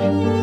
Música